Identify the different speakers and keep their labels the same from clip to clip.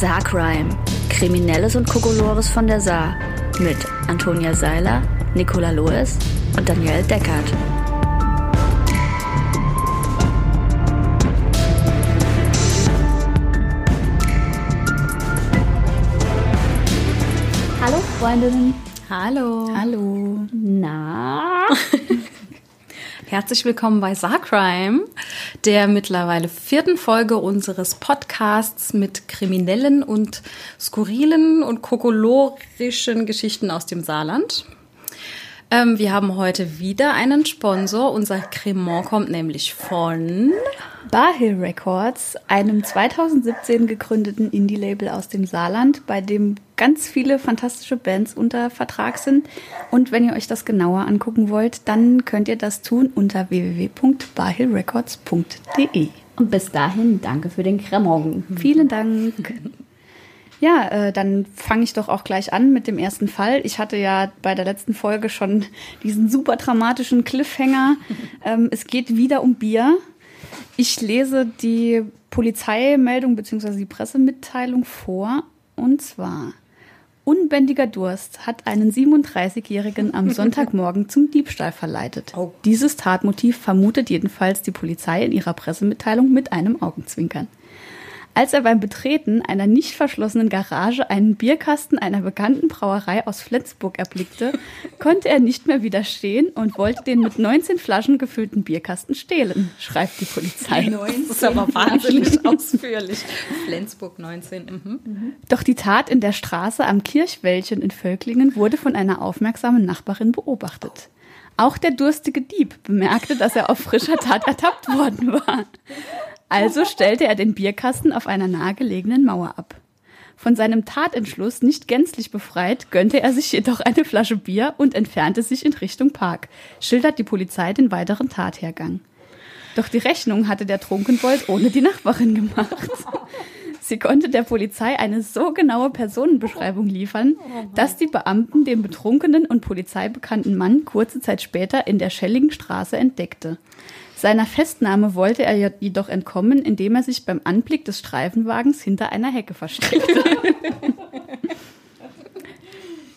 Speaker 1: Saarcrime. Kriminelles und Kokolores von der Saar. Mit Antonia Seiler, Nicola Loes und Daniel Deckert.
Speaker 2: Hallo Freundinnen.
Speaker 3: Hallo.
Speaker 2: Hallo.
Speaker 3: Na? Herzlich willkommen bei Saarcrime, der mittlerweile vierten Folge unseres Podcasts mit kriminellen und skurrilen und kokolorischen Geschichten aus dem Saarland. Ähm, wir haben heute wieder einen Sponsor. Unser Cremant kommt nämlich von
Speaker 2: Barhill Records, einem 2017 gegründeten Indie-Label aus dem Saarland, bei dem ganz viele fantastische Bands unter Vertrag sind. Und wenn ihr euch das genauer angucken wollt, dann könnt ihr das tun unter www.barhillrecords.de.
Speaker 4: Und bis dahin, danke für den Cremant.
Speaker 2: Vielen Dank. Ja, äh, dann fange ich doch auch gleich an mit dem ersten Fall. Ich hatte ja bei der letzten Folge schon diesen super dramatischen Cliffhanger. Ähm, es geht wieder um Bier. Ich lese die Polizeimeldung bzw. die Pressemitteilung vor. Und zwar, unbändiger Durst hat einen 37-Jährigen am Sonntagmorgen zum Diebstahl verleitet.
Speaker 3: Oh.
Speaker 2: Dieses Tatmotiv vermutet jedenfalls die Polizei in ihrer Pressemitteilung mit einem Augenzwinkern. Als er beim Betreten einer nicht verschlossenen Garage einen Bierkasten einer bekannten Brauerei aus Flensburg erblickte, konnte er nicht mehr widerstehen und wollte den mit 19 Flaschen gefüllten Bierkasten stehlen, schreibt die Polizei.
Speaker 3: Das ist aber wahnsinnig ausführlich. Flensburg 19. Mhm.
Speaker 2: Doch die Tat in der Straße am Kirchwäldchen in Völklingen wurde von einer aufmerksamen Nachbarin beobachtet. Auch der durstige Dieb bemerkte, dass er auf frischer Tat ertappt worden war. Also stellte er den Bierkasten auf einer nahegelegenen Mauer ab. Von seinem Tatentschluss nicht gänzlich befreit, gönnte er sich jedoch eine Flasche Bier und entfernte sich in Richtung Park, schildert die Polizei den weiteren Tathergang. Doch die Rechnung hatte der Trunkenbold ohne die Nachbarin gemacht. Sie konnte der Polizei eine so genaue Personenbeschreibung liefern, dass die Beamten den betrunkenen und polizeibekannten Mann kurze Zeit später in der Schelligen Straße entdeckte. Seiner Festnahme wollte er jedoch entkommen, indem er sich beim Anblick des Streifenwagens hinter einer Hecke versteckte.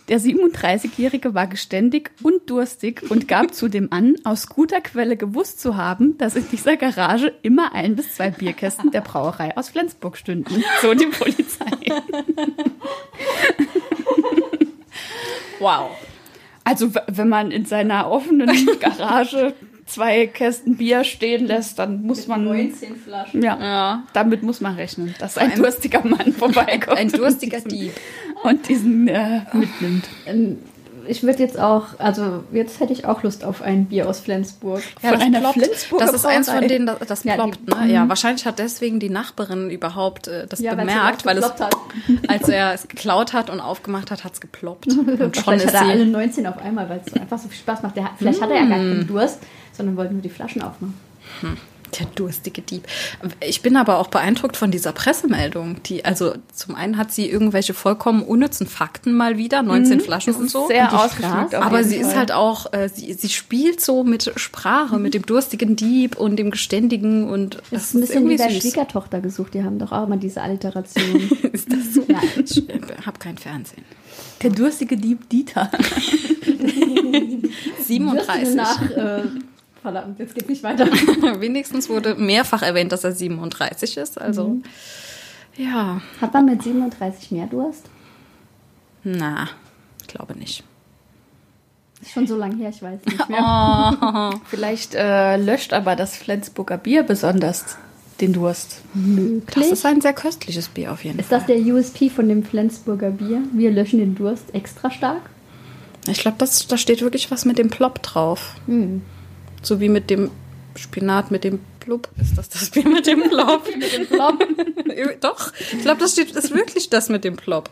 Speaker 2: Der 37-Jährige war geständig und durstig und gab zudem an, aus guter Quelle gewusst zu haben, dass in dieser Garage immer ein bis zwei Bierkästen der Brauerei aus Flensburg stünden. So die Polizei.
Speaker 3: Wow.
Speaker 2: Also wenn man in seiner offenen Garage zwei Kästen Bier stehen lässt, dann muss man
Speaker 4: 19 Flaschen.
Speaker 2: ja,
Speaker 3: Ja.
Speaker 2: damit muss man rechnen, dass ein durstiger Mann vorbeikommt
Speaker 3: Ein durstiger
Speaker 2: und diesen,
Speaker 3: Dieb.
Speaker 2: und diesen äh, mitnimmt.
Speaker 4: Ähm, Ich würde jetzt auch, also jetzt hätte ich auch Lust auf ein Bier aus Flensburg.
Speaker 3: Ja,
Speaker 2: Von
Speaker 3: das
Speaker 2: einer
Speaker 3: ploppt.
Speaker 2: Flensburger
Speaker 3: Das ist eins von denen, das, das
Speaker 4: Ja,
Speaker 3: ploppt. ne? Ja, wahrscheinlich hat deswegen die Nachbarin überhaupt äh, das
Speaker 4: Ja,
Speaker 3: bemerkt, weil es,
Speaker 4: hat.
Speaker 3: als er es geklaut hat und aufgeklaut hat, hat es geploppt. Und schon
Speaker 4: Wahrscheinlich
Speaker 3: ist
Speaker 4: hat er alle
Speaker 3: sie.
Speaker 4: 19 auf einmal, weil es einfach so viel Spaß macht. Der, vielleicht hat er ja gar keinen Durst, sondern wollte nur die Flaschen aufmachen.
Speaker 3: Der durstige Dieb. Ich bin aber auch beeindruckt von dieser Pressemeldung. Die, also zum einen hat sie irgendwelche vollkommen unnützen Fakten mal wieder, 19 Flaschen und so.
Speaker 2: Sehr ausgeschmückt.
Speaker 3: Aber sie ist
Speaker 2: Fall.
Speaker 3: halt auch, äh, sie, sie spielt so mit Sprache, mit dem durstigen Dieb und dem geständigen und
Speaker 4: Das ist ein bisschen wie
Speaker 3: irgendwie
Speaker 4: bei
Speaker 3: süß.
Speaker 4: Schwiegertochter gesucht. Die haben doch auch immer diese Alliteration.
Speaker 3: Ist das so?
Speaker 4: Ja.
Speaker 3: Ich habe kein Fernsehen.
Speaker 2: der durstige Dieb Dieter.
Speaker 3: 37.
Speaker 4: Nach, äh, verdammt, jetzt geht nicht weiter.
Speaker 3: Wenigstens wurde mehrfach erwähnt, dass er 37 ist. Also, ja,
Speaker 4: Hat man mit 37 mehr Durst?
Speaker 3: na, glaube nicht.
Speaker 4: Ist schon so lange her, ich weiß nicht mehr.
Speaker 2: Vielleicht äh, löscht aber das Flensburger Bier besonders den Durst.
Speaker 3: Das
Speaker 4: Möglich.
Speaker 3: ist ein sehr köstliches Bier auf jeden
Speaker 4: Ist
Speaker 3: Fall.
Speaker 4: das der USP von dem Flensburger Bier? Wir löschen den Durst extra stark?
Speaker 3: Ich glaube, da steht wirklich was mit dem Plop drauf. So wie mit dem Spinat mit dem Plop. Ist das das Bier mit dem Plop? mit dem Plop? Doch, ich glaube, das steht, ist wirklich das mit dem Plop.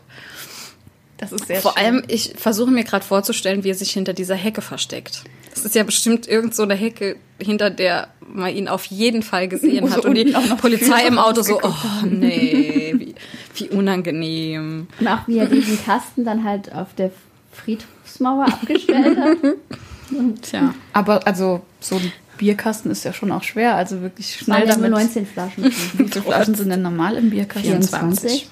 Speaker 2: Das ist sehr
Speaker 3: Vor
Speaker 2: schön.
Speaker 3: allem, ich versuche mir gerade vorzustellen, wie er sich hinter dieser Hecke versteckt. Das ist ja bestimmt irgend so eine Hecke, hinter der man ihn auf jeden Fall gesehen
Speaker 2: so
Speaker 3: hat. Und die Polizei im Auto so, oh nee, wie, wie unangenehm.
Speaker 4: Und auch wie er diesen Kasten dann halt auf der Friedhofsmauer abgestellt hat.
Speaker 3: Tja,
Speaker 2: Aber also so ein Bierkasten ist ja schon auch schwer, also wirklich schnell
Speaker 4: ja nur
Speaker 2: damit.
Speaker 4: 19 Flaschen.
Speaker 2: Wie viele Flaschen sind denn normal im Bierkasten?
Speaker 3: 24.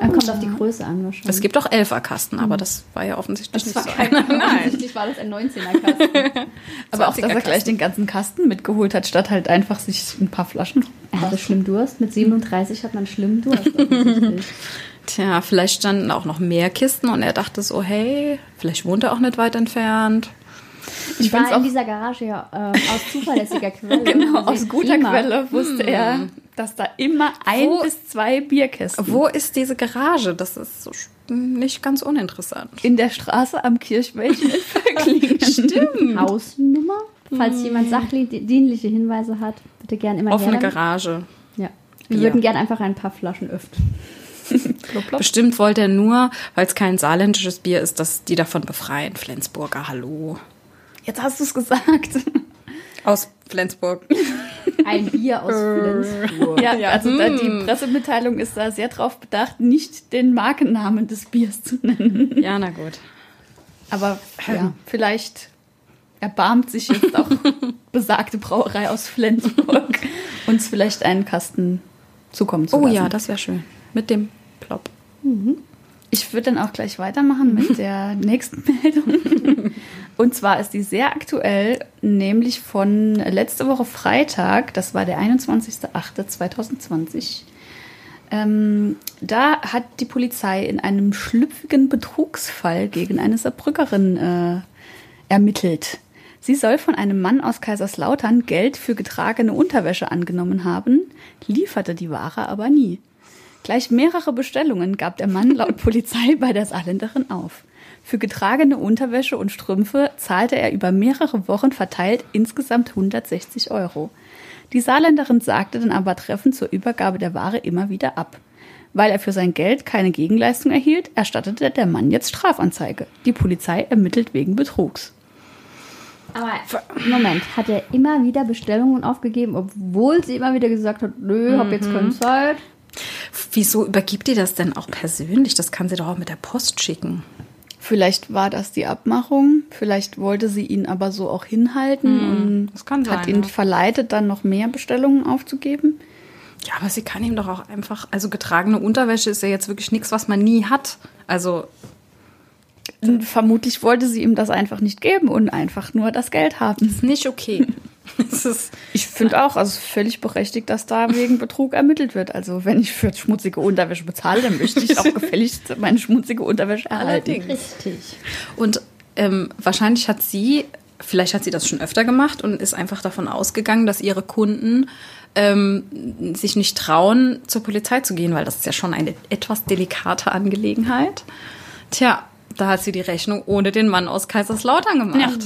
Speaker 4: Er kommt auf die Größe an wahrscheinlich.
Speaker 3: Es gibt auch Elferkasten, aber das war ja offensichtlich nicht
Speaker 4: war
Speaker 3: so
Speaker 4: kein,
Speaker 3: einer. Nein.
Speaker 4: Offensichtlich war das ein 19er-Kasten.
Speaker 2: Aber auch, dass er
Speaker 3: 20er
Speaker 2: gleich den ganzen Kasten mitgeholt hat, statt halt einfach sich ein paar Flaschen.
Speaker 4: er hatte schlimm Durst. Mit 37 hat man schlimmen Durst.
Speaker 3: Tja, vielleicht standen auch noch mehr Kisten und er dachte so, hey, vielleicht wohnt er auch nicht weit entfernt.
Speaker 2: Ich
Speaker 4: war in
Speaker 2: auch
Speaker 4: dieser Garage ja äh, aus zuverlässiger Quelle.
Speaker 2: genau aus guter
Speaker 4: prima.
Speaker 2: Quelle wusste er, dass da immer ein
Speaker 3: Wo-
Speaker 2: bis zwei Bierkästen
Speaker 3: Wo ist diese Garage? Das ist so nicht ganz uninteressant.
Speaker 2: in der Straße am Kirchwäldchen in Völklingen. Stimmt.
Speaker 4: Hausnummer. Falls jemand sachdienliche Hinweise hat, bitte gern immer
Speaker 3: Offene. Garage.
Speaker 4: Ja. Wir
Speaker 3: Ja.
Speaker 4: würden gern einfach ein paar Flaschen öffnen.
Speaker 3: Bestimmt wollte er nur, weil es kein saarländisches Bier ist, dass die davon befreien. Flensburger, hallo.
Speaker 2: Jetzt hast du es gesagt.
Speaker 3: Aus Flensburg.
Speaker 4: Ein Bier aus Flensburg.
Speaker 2: Ja,
Speaker 3: Ja.
Speaker 2: also da, die
Speaker 3: Hm.
Speaker 2: Pressemitteilung ist da sehr drauf bedacht, nicht den Markennamen des Biers zu nennen.
Speaker 3: Ja, na gut.
Speaker 2: Aber ja, vielleicht erbarmt sich jetzt auch besagte Brauerei aus Flensburg, uns vielleicht einen Kasten zukommen zu
Speaker 3: Oh
Speaker 2: lassen.
Speaker 3: ja, das wäre schön. Mit dem Plop.
Speaker 2: Ich würde dann auch gleich weitermachen mit der nächsten Meldung. Und zwar ist die sehr aktuell, nämlich von letzte Woche Freitag, das war der 21.08.2020. Ähm, da hat die Polizei in einem schlüpfigen Betrugsfall gegen eine Saarbrückerin äh, ermittelt. Sie soll von einem Mann aus Kaiserslautern Geld für getragene Unterwäsche angenommen haben, lieferte die Ware aber nie. Gleich mehrere Bestellungen gab der Mann laut Polizei bei der Saarländerin auf. Für getragene Unterwäsche und Strümpfe zahlte er über mehrere Wochen verteilt insgesamt 160 Euro. Die Saarländerin sagte dann aber treffend zur Übergabe der Ware immer wieder ab. Weil er für sein Geld keine Gegenleistung erhielt, erstattete der Mann jetzt Strafanzeige. Die Polizei ermittelt wegen Betrugs.
Speaker 4: Aber Moment, hat er immer wieder Bestellungen aufgegeben, obwohl sie immer wieder gesagt hat, nö, hab jetzt keine Zeit.
Speaker 3: Wieso übergibt die das denn auch persönlich? Das kann sie doch auch mit der Post schicken.
Speaker 2: Vielleicht war das die Abmachung, vielleicht wollte sie ihn aber so auch hinhalten und
Speaker 3: das kann
Speaker 2: hat
Speaker 3: sein,
Speaker 2: ihn
Speaker 3: ja.
Speaker 2: verleitet, dann noch mehr Bestellungen aufzugeben.
Speaker 3: Ja, aber sie kann ihm doch auch einfach, also getragene Unterwäsche ist ja jetzt wirklich nichts, was man nie hat. Also,
Speaker 2: Vermutlich wollte sie ihm das einfach nicht geben und einfach nur das Geld haben.
Speaker 3: ist nicht okay.
Speaker 2: Ich finde auch, also völlig berechtigt, dass da wegen Betrug ermittelt wird. Also wenn ich für schmutzige Unterwäsche bezahle, dann möchte ich auch gefälligst meine schmutzige Unterwäsche erhalten.
Speaker 4: Richtig.
Speaker 3: und ähm, wahrscheinlich hat sie, vielleicht hat sie das schon öfter gemacht und ist einfach davon ausgegangen, dass ihre Kunden ähm, sich nicht trauen, zur Polizei zu gehen, weil das ist ja schon eine etwas delikate Angelegenheit. Tja, da hat sie die Rechnung ohne den Mann aus Kaiserslautern gemacht.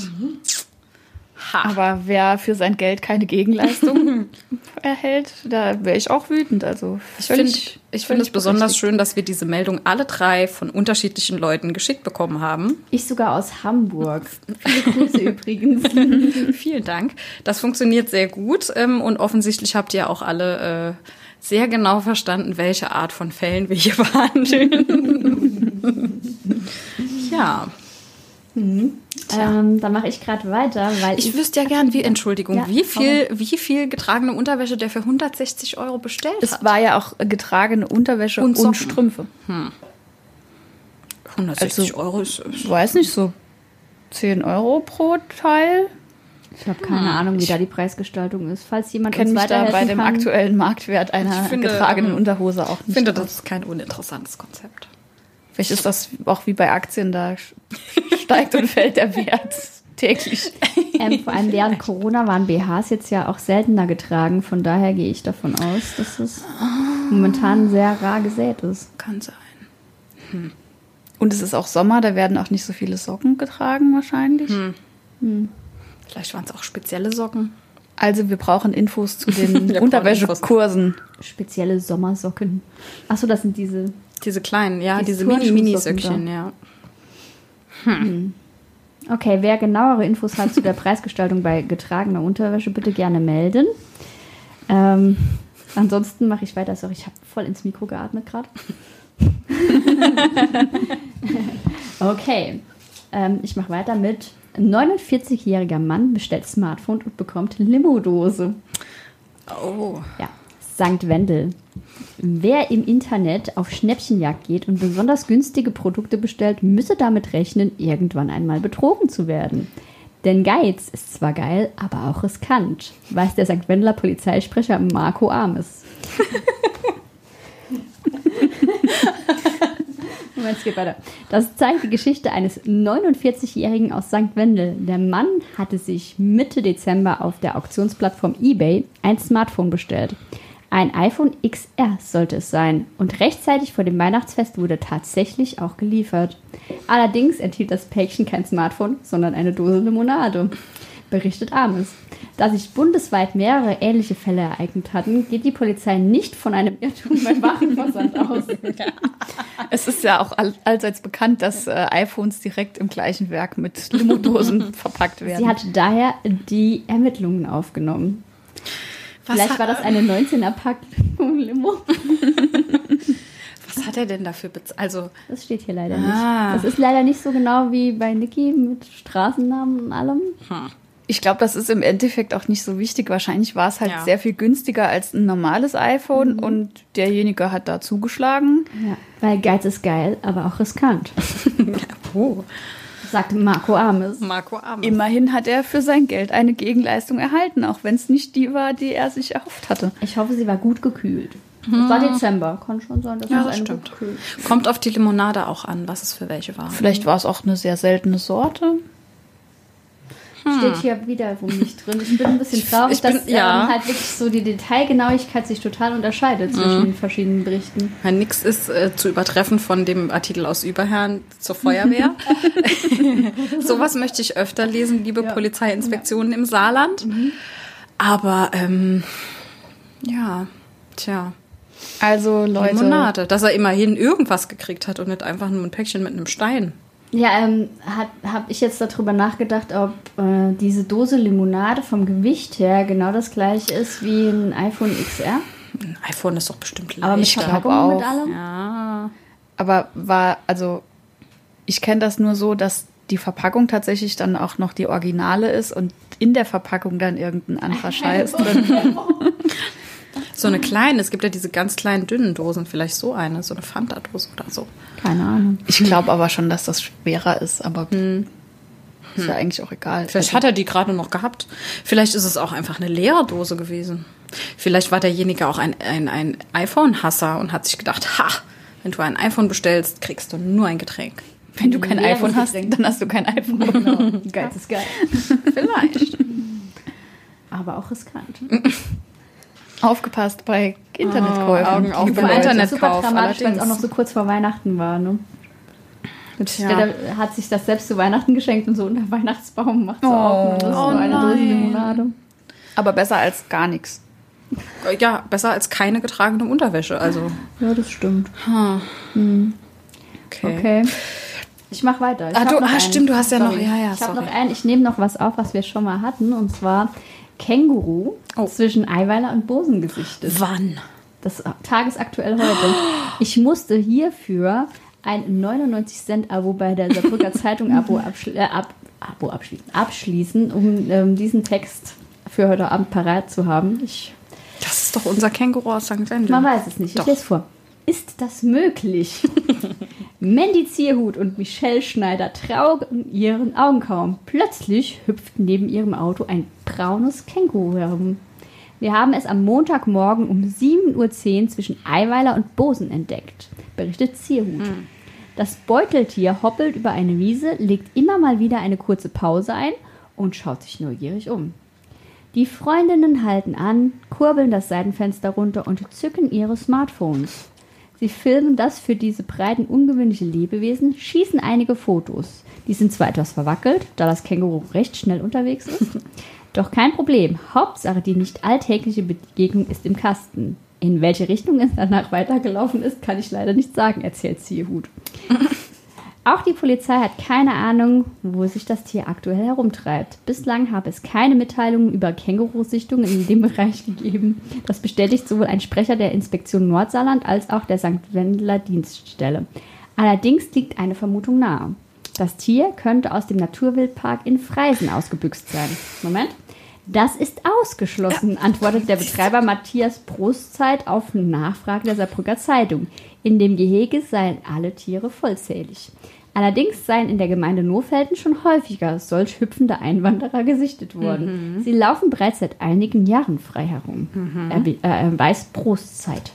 Speaker 3: Ha.
Speaker 2: Aber wer für sein Geld keine Gegenleistung erhält, da wäre ich auch wütend. Also
Speaker 3: Ich finde ich finde es besonders schön, dass wir diese Meldung alle drei von unterschiedlichen Leuten geschickt bekommen haben.
Speaker 4: Ich sogar aus Hamburg. Viele Grüße übrigens.
Speaker 3: Vielen Dank. Das funktioniert sehr gut ähm, und offensichtlich habt ihr auch alle äh, sehr genau verstanden, welche Art von Fällen wir hier behandeln. ja,
Speaker 4: ähm, dann mache ich gerade weiter, weil ich,
Speaker 3: ich wüsste ja gern, wie Entschuldigung,
Speaker 4: Ja,
Speaker 3: wie viel, wie viel getragene Unterwäsche der für 160 Euro bestellt
Speaker 2: Es
Speaker 3: hat.
Speaker 2: war ja auch getragene Unterwäsche
Speaker 3: Und
Speaker 2: und. Strümpfe.
Speaker 3: 160
Speaker 2: also-
Speaker 3: Euro ist, ist
Speaker 2: Ich weiß nicht, so 10 Euro pro Teil.
Speaker 4: ich habe keine Ahnung, wie da die Preisgestaltung ist. Falls jemand
Speaker 2: kenne
Speaker 4: uns
Speaker 2: mich da
Speaker 4: weiterhelfen
Speaker 2: bei dem
Speaker 4: kann.
Speaker 2: aktuellen Marktwert einer
Speaker 3: Ich finde,
Speaker 2: getragenen
Speaker 3: ähm,
Speaker 2: Unterhose auch
Speaker 3: ich
Speaker 2: nicht.
Speaker 3: finde,
Speaker 2: aus.
Speaker 3: das ist kein uninteressantes Konzept.
Speaker 2: Vielleicht ist das auch wie bei Aktien, da steigt und fällt der Wert täglich.
Speaker 4: Ähm, vor allem während Corona waren BHs jetzt ja auch seltener getragen. Von daher gehe ich davon aus, dass es momentan sehr rar gesät ist.
Speaker 3: Kann sein.
Speaker 2: Und es ist auch Sommer, da werden auch nicht so viele Socken getragen wahrscheinlich.
Speaker 3: Vielleicht waren es auch spezielle Socken.
Speaker 2: Also wir brauchen Infos zu den Unterwäschekursen.
Speaker 4: Spezielle Sommersocken. Achso, das sind diese.
Speaker 3: Diese kleinen, ja,
Speaker 4: Diese
Speaker 3: diese Mini-Mini-Söckchen, ja.
Speaker 4: Okay, wer genauere Infos hat zu der Preisgestaltung bei getragener Unterwäsche, bitte gerne melden. Ähm, ansonsten mache ich weiter. Sorry, ich habe voll ins Mikro geatmet gerade. okay, ähm, ich mache weiter mit 49-jähriger Mann bestellt Smartphone und bekommt Limo-Dose.
Speaker 3: Oh.
Speaker 4: Ja, St. Wendel. Wer im Internet auf Schnäppchenjagd geht und besonders günstige Produkte bestellt, müsse damit rechnen, irgendwann einmal betrogen zu werden. Denn Geiz ist zwar geil, aber auch riskant, weiß der St. Wendeler Polizeisprecher Marco Ames. Moment, es geht weiter. Das zeigt die Geschichte eines 49-Jährigen aus St. Wendel. Der Mann hatte sich Mitte Dezember auf der Auktionsplattform eBay ein Smartphone bestellt. Ein iPhone XR sollte es sein. Und rechtzeitig vor dem Weihnachtsfest wurde tatsächlich auch geliefert. Allerdings enthielt das Päckchen kein Smartphone, sondern eine Dose Limonade. Berichtet Ames. Da sich bundesweit mehrere ähnliche Fälle ereignet hatten, geht die Polizei nicht von einem Irrtum beim Warenversand aus.
Speaker 2: Es ist ja auch all, allseits bekannt, dass äh, iPhones direkt im gleichen Werk mit Limodosen verpackt werden.
Speaker 4: Sie hat daher die Ermittlungen aufgenommen.
Speaker 3: Was
Speaker 4: Vielleicht war das eine 19er-Packung Limo.
Speaker 3: Was hat er denn dafür bezahlt? Also,
Speaker 4: Das steht hier leider
Speaker 3: Ah.
Speaker 4: nicht. Das ist leider nicht so genau wie bei Niki mit Straßennamen und allem.
Speaker 2: Ich glaube, das ist im Endeffekt auch nicht so wichtig. Wahrscheinlich war es halt
Speaker 3: Ja.
Speaker 2: sehr viel günstiger als ein normales iPhone und derjenige hat da zugeschlagen.
Speaker 4: Ja, weil Geiz ist geil, aber auch riskant,
Speaker 3: oh,
Speaker 4: sagt Marco Ames.
Speaker 3: Marco Ames.
Speaker 2: Immerhin hat er für sein Geld eine Gegenleistung erhalten, auch wenn es nicht die war, die er sich erhofft hatte.
Speaker 4: Ich hoffe, sie war gut gekühlt. Es war Dezember, kann schon sein, dass
Speaker 3: Ja, das stimmt. Kommt auf die Limonade auch an, was es für welche war.
Speaker 2: Vielleicht war es auch eine sehr seltene Sorte.
Speaker 4: Steht hier wiederum nicht drin. Ich bin ein bisschen traurig,
Speaker 3: ich bin-
Speaker 4: dass
Speaker 3: ja.
Speaker 4: ähm, halt wirklich so die Detailgenauigkeit sich total unterscheidet zwischen den verschiedenen Berichten.
Speaker 3: Ja, Nix ist äh, zu übertreffen von dem Artikel aus Überherrn zur Feuerwehr. Sowas möchte ich öfter lesen, liebe Polizeiinspektionen im Saarland. Aber ähm, ja, tja,
Speaker 2: Also Leute,
Speaker 3: Limonade, dass er immerhin irgendwas gekriegt hat und nicht einfach nur ein Päckchen mit einem Stein.
Speaker 4: Ja, ähm, habe ich jetzt darüber nachgedacht, ob äh, diese Dose Limonade vom Gewicht her genau das gleiche ist wie ein iPhone XR.
Speaker 3: Ein iPhone ist doch bestimmt
Speaker 4: Aber mit
Speaker 3: leichter.
Speaker 4: Verpackung und mit
Speaker 2: auch.
Speaker 4: allem.
Speaker 3: ja,
Speaker 2: aber war, also ich kenne das nur so, dass die Verpackung tatsächlich dann auch noch die Originale ist und in der Verpackung dann irgendein anderer Scheiß drin.
Speaker 3: So eine kleine, es gibt ja diese ganz kleinen dünnen Dosen, vielleicht so eine, so eine Fanta-Dose oder so.
Speaker 4: Keine Ahnung.
Speaker 2: Ich glaube aber schon, dass das schwerer ist, aber ist ja eigentlich auch egal.
Speaker 3: Vielleicht
Speaker 2: Also,
Speaker 3: hat er die gerade noch gehabt. Vielleicht ist es auch einfach eine leere Dose gewesen. Vielleicht war derjenige auch ein, ein, ein iPhone-Hasser und hat sich gedacht, ha, wenn du ein iPhone bestellst, kriegst du nur ein Getränk.
Speaker 2: wenn du kein
Speaker 4: leeres
Speaker 2: iPhone hast,
Speaker 4: Getränk.
Speaker 2: dann hast du kein iPhone.
Speaker 4: Genau. Geil ist geil.
Speaker 3: Vielleicht.
Speaker 4: Aber auch riskant.
Speaker 2: Aufgepasst bei Internetkäufen.
Speaker 3: Augen auf
Speaker 4: allem
Speaker 2: Leute.
Speaker 4: super
Speaker 3: Internetkauf,
Speaker 4: dramatisch, weil es auch noch so kurz vor Weihnachten war. Ne?
Speaker 3: Tja.
Speaker 4: Der, hat sich das selbst zu Weihnachten geschenkt und so unter Weihnachtsbaum macht so
Speaker 2: Oh.
Speaker 4: auf. Und das ist
Speaker 3: Oh
Speaker 4: so eine Dose. Limonade.
Speaker 2: Aber besser als gar nichts.
Speaker 3: Ja, besser als keine getragene Unterwäsche. Also,
Speaker 4: Ja, das stimmt.
Speaker 3: okay.
Speaker 4: Okay. Ich mache weiter. Ich
Speaker 3: Ah, du-
Speaker 4: noch
Speaker 3: ah, stimmt, du hast ja noch-
Speaker 4: Sorry.
Speaker 3: ja, ja,
Speaker 4: Ich habe noch einen. Ich nehme noch was auf, was wir schon mal hatten. Und zwar Känguru
Speaker 3: Oh.
Speaker 4: zwischen Eiweiler und Bosengesichtes.
Speaker 3: Wann?
Speaker 4: Das tagesaktuell heute. Ich musste hierfür ein 99 Cent Abo bei der Saarbrücker Zeitung Abo, abschli äh, ab Abo abschließen, abschließen, um ähm, diesen Text für heute Abend parat zu haben. Ich,
Speaker 3: Das ist doch unser Känguru aus St. Wendel.
Speaker 4: man weiß es nicht. Ich
Speaker 3: Doch.
Speaker 4: lese vor. Ist das möglich? Mandy Zierhut und Michelle Schneider trauen ihren Augen kaum. Plötzlich hüpft neben ihrem Auto ein braunes Känguru herum. Wir haben es am Montagmorgen um 7.10 Uhr zwischen Eiweiler und Bosen entdeckt, berichtet Zierhut. Das Beuteltier hoppelt über eine Wiese, legt immer mal wieder eine kurze Pause ein und schaut sich neugierig um. Die Freundinnen halten an, kurbeln das Seitenfenster runter und zücken ihre Smartphones. Sie filmen das für diese breiten ungewöhnliche Lebewesen, schießen einige Fotos. Die sind zwar etwas verwackelt, da das Känguru recht schnell unterwegs ist. Doch kein Problem. Hauptsache die nicht alltägliche Begegnung ist im Kasten. In welche Richtung es danach weitergelaufen ist, kann ich leider nicht sagen, erzählt Ziehhut. Auch die Polizei hat keine Ahnung, wo sich das Tier aktuell herumtreibt. Bislang habe es keine Mitteilungen über Kängurusichtungen in dem Bereich gegeben. Das bestätigt sowohl ein Sprecher der Inspektion Nordsaarland als auch der St. Wendler Dienststelle. Allerdings liegt eine Vermutung nahe. Das Tier könnte aus dem Naturwildpark in Freisen ausgebüxt sein. Moment. Das ist ausgeschlossen, antwortet der Betreiber Matthias Brustzeit auf Nachfrage der Saarbrücker Zeitung. In dem Gehege seien alle Tiere vollzählig. Allerdings seien in der Gemeinde Nofelden schon häufiger solch hüpfende Einwanderer gesichtet worden. Sie laufen bereits seit einigen Jahren frei herum. Er, äh, er weiß Brustzeit.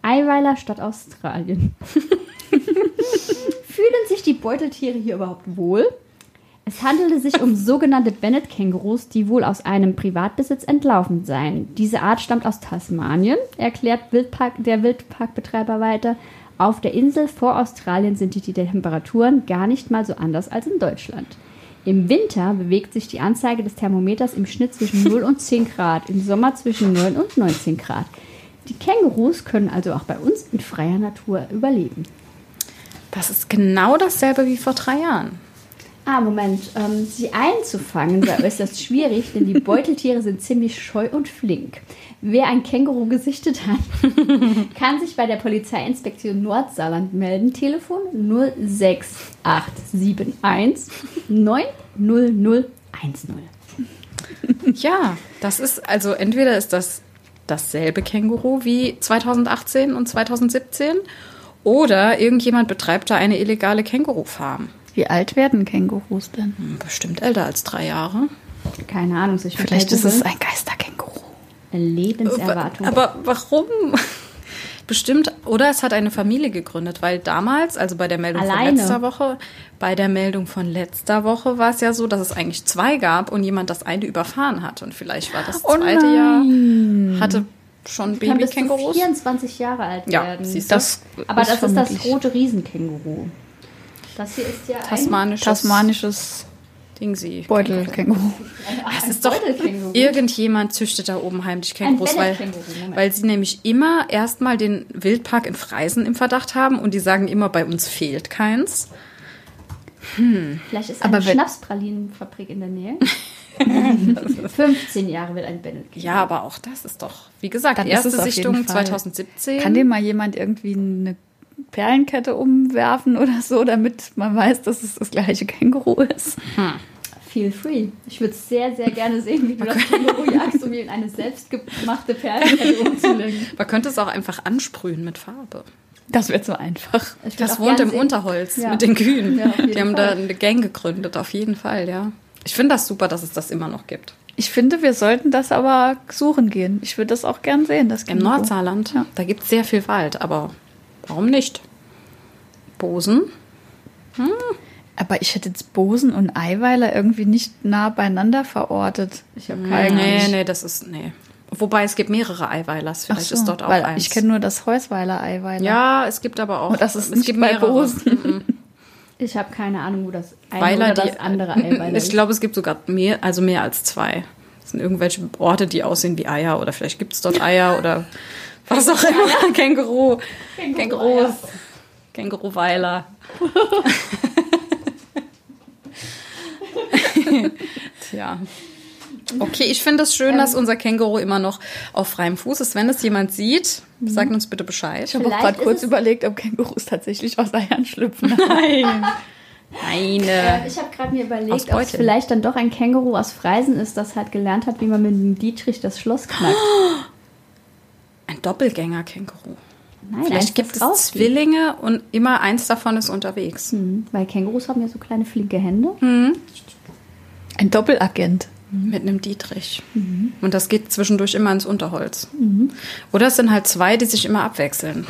Speaker 4: Eiweiler statt Australien. Fühlen sich die Beuteltiere hier überhaupt wohl? Es handelte sich um sogenannte Bennett-Kängurus, die wohl aus einem Privatbesitz entlaufen seien. Diese Art stammt aus Tasmanien, erklärt Wildpark, der Wildparkbetreiber weiter. Auf der Insel vor Australien sind die, die Temperaturen gar nicht mal so anders als in Deutschland. Im Winter bewegt sich die Anzeige des Thermometers im Schnitt zwischen 0 und 10 Grad, im Sommer zwischen 9 und 19 Grad. Die Kängurus können also auch bei uns in freier Natur überleben.
Speaker 3: Das ist genau dasselbe wie vor drei Jahren.
Speaker 4: Ah, Moment. Ähm, sie einzufangen sei äußerst schwierig, denn die Beuteltiere sind ziemlich scheu und flink. Wer ein Känguru gesichtet hat, kann sich bei der Polizeiinspektion Nordsaarland melden. Telefon 06871 90010.
Speaker 3: Ja, das ist also entweder ist das dasselbe Känguru wie 2018 und 2017 oder irgendjemand betreibt da eine illegale Känguru-Farm.
Speaker 2: Wie alt werden Kängurus denn?
Speaker 3: Hm, Bestimmt älter als drei Jahre.
Speaker 4: Keine Ahnung, ich will
Speaker 2: Vielleicht ist es ein Geisterkänguru.
Speaker 4: Lebenserwartung.
Speaker 3: Aber warum? Bestimmt, oder es hat eine Familie gegründet, weil damals, also bei der Meldung
Speaker 4: Alleine.
Speaker 3: von letzter Woche, bei der Meldung von letzter Woche war es ja so, dass es eigentlich zwei gab und jemand das eine überfahren hat. Und vielleicht war das
Speaker 2: Oh
Speaker 3: zweite Jahr, hatte schon
Speaker 4: kann bis zu
Speaker 3: Babykängurus.
Speaker 4: 24 Jahre alt
Speaker 3: Ja,
Speaker 4: werden.
Speaker 3: siehst du.
Speaker 2: Das
Speaker 4: Aber das ist das rote Riesenkänguru. Das hier ist ja ein
Speaker 3: Tasmanisches
Speaker 2: tasmanisches
Speaker 3: Dingsy.
Speaker 2: Beutelkänguru.
Speaker 3: Das ist doch irgendjemand züchtet da oben heimlich Kängurus, weil, weil sie nämlich immer erstmal den Wildpark in Freisen im Verdacht haben und die sagen immer, bei uns fehlt keins.
Speaker 4: Vielleicht ist
Speaker 2: Aber
Speaker 4: eine Schnapspralinenfabrik in der Nähe. 15 Jahre wird ein Bennett geben.
Speaker 3: Ja, aber auch das ist doch, wie gesagt,
Speaker 2: Dann
Speaker 3: erste Sichtung
Speaker 2: jeden Fall.
Speaker 3: 2017.
Speaker 2: Kann dem mal jemand irgendwie eine Perlenkette umwerfen oder so, damit man weiß, dass es das gleiche Känguru ist?
Speaker 4: Feel free. Ich würde sehr, sehr gerne sehen, wie du das Känguru jagst, um ihn in eine selbstgemachte Perlenkette umzulegen.
Speaker 3: Man könnte es auch einfach ansprühen mit Farbe.
Speaker 2: Das wird so einfach.
Speaker 3: Das wohnt im
Speaker 4: sehen-
Speaker 3: Unterholz
Speaker 4: Ja.
Speaker 3: mit den Kühen.
Speaker 4: Ja,
Speaker 3: Die haben da eine Gang gegründet, auf jeden Fall, ja. Ich finde das super, dass es das immer noch gibt.
Speaker 2: Ich finde, wir sollten das aber suchen gehen. Ich würde das auch gern sehen, das
Speaker 3: Im. Nordsaarland, da gibt es sehr viel Wald, aber warum nicht? Bosen?
Speaker 2: Aber ich hätte jetzt Bosen und Eiweiler irgendwie nicht nah beieinander verortet.
Speaker 4: Ich habe
Speaker 3: Nee,
Speaker 4: keine
Speaker 3: nee, nee, das ist, nee. Wobei es gibt mehrere Eiweilers,
Speaker 2: Ach
Speaker 3: vielleicht
Speaker 2: so,
Speaker 3: ist dort auch
Speaker 2: weil
Speaker 3: eins.
Speaker 2: Ich kenne nur das Häusweiler Eiweiler.
Speaker 3: ja, es gibt aber auch,
Speaker 2: Oh, das ist
Speaker 3: es
Speaker 2: nicht
Speaker 3: gibt
Speaker 2: bei
Speaker 3: mehrere.
Speaker 2: Bosen.
Speaker 4: Ich habe keine Ahnung, wo das eine
Speaker 3: Weiler,
Speaker 4: oder
Speaker 3: die,
Speaker 4: das andere Eiweiler
Speaker 3: ich glaube, es gibt sogar mehr, also mehr als zwei. Das sind irgendwelche Orte, die aussehen wie Eier oder vielleicht gibt es dort Eier oder was auch immer. Känguru. Kängurus. Känguruweiler. Tja. Okay, ich finde es schön, dass unser Känguru immer noch auf freiem Fuß ist. Wenn es jemand sieht, sagt uns bitte Bescheid.
Speaker 2: Ich habe auch gerade kurz überlegt, ob Kängurus tatsächlich aus Eiern schlüpfen.
Speaker 3: Nein.
Speaker 4: Äh,
Speaker 3: Neine.
Speaker 4: ich habe gerade mir überlegt, ob es vielleicht dann doch ein Känguru aus Freisen ist, das halt gelernt hat, wie man mit dem Dietrich das Schloss knackt.
Speaker 3: Doppelgänger-Känguru.
Speaker 4: Nein,
Speaker 3: Vielleicht
Speaker 4: das
Speaker 3: gibt es
Speaker 4: rausfliegt.
Speaker 3: Zwillinge und immer eins davon ist unterwegs.
Speaker 4: Mhm, Weil Kängurus haben ja so kleine flinke Hände.
Speaker 2: Ein Doppelagent.
Speaker 3: Mit einem Dietrich. Und das geht zwischendurch immer ins Unterholz. Oder es sind halt zwei, die sich immer abwechseln.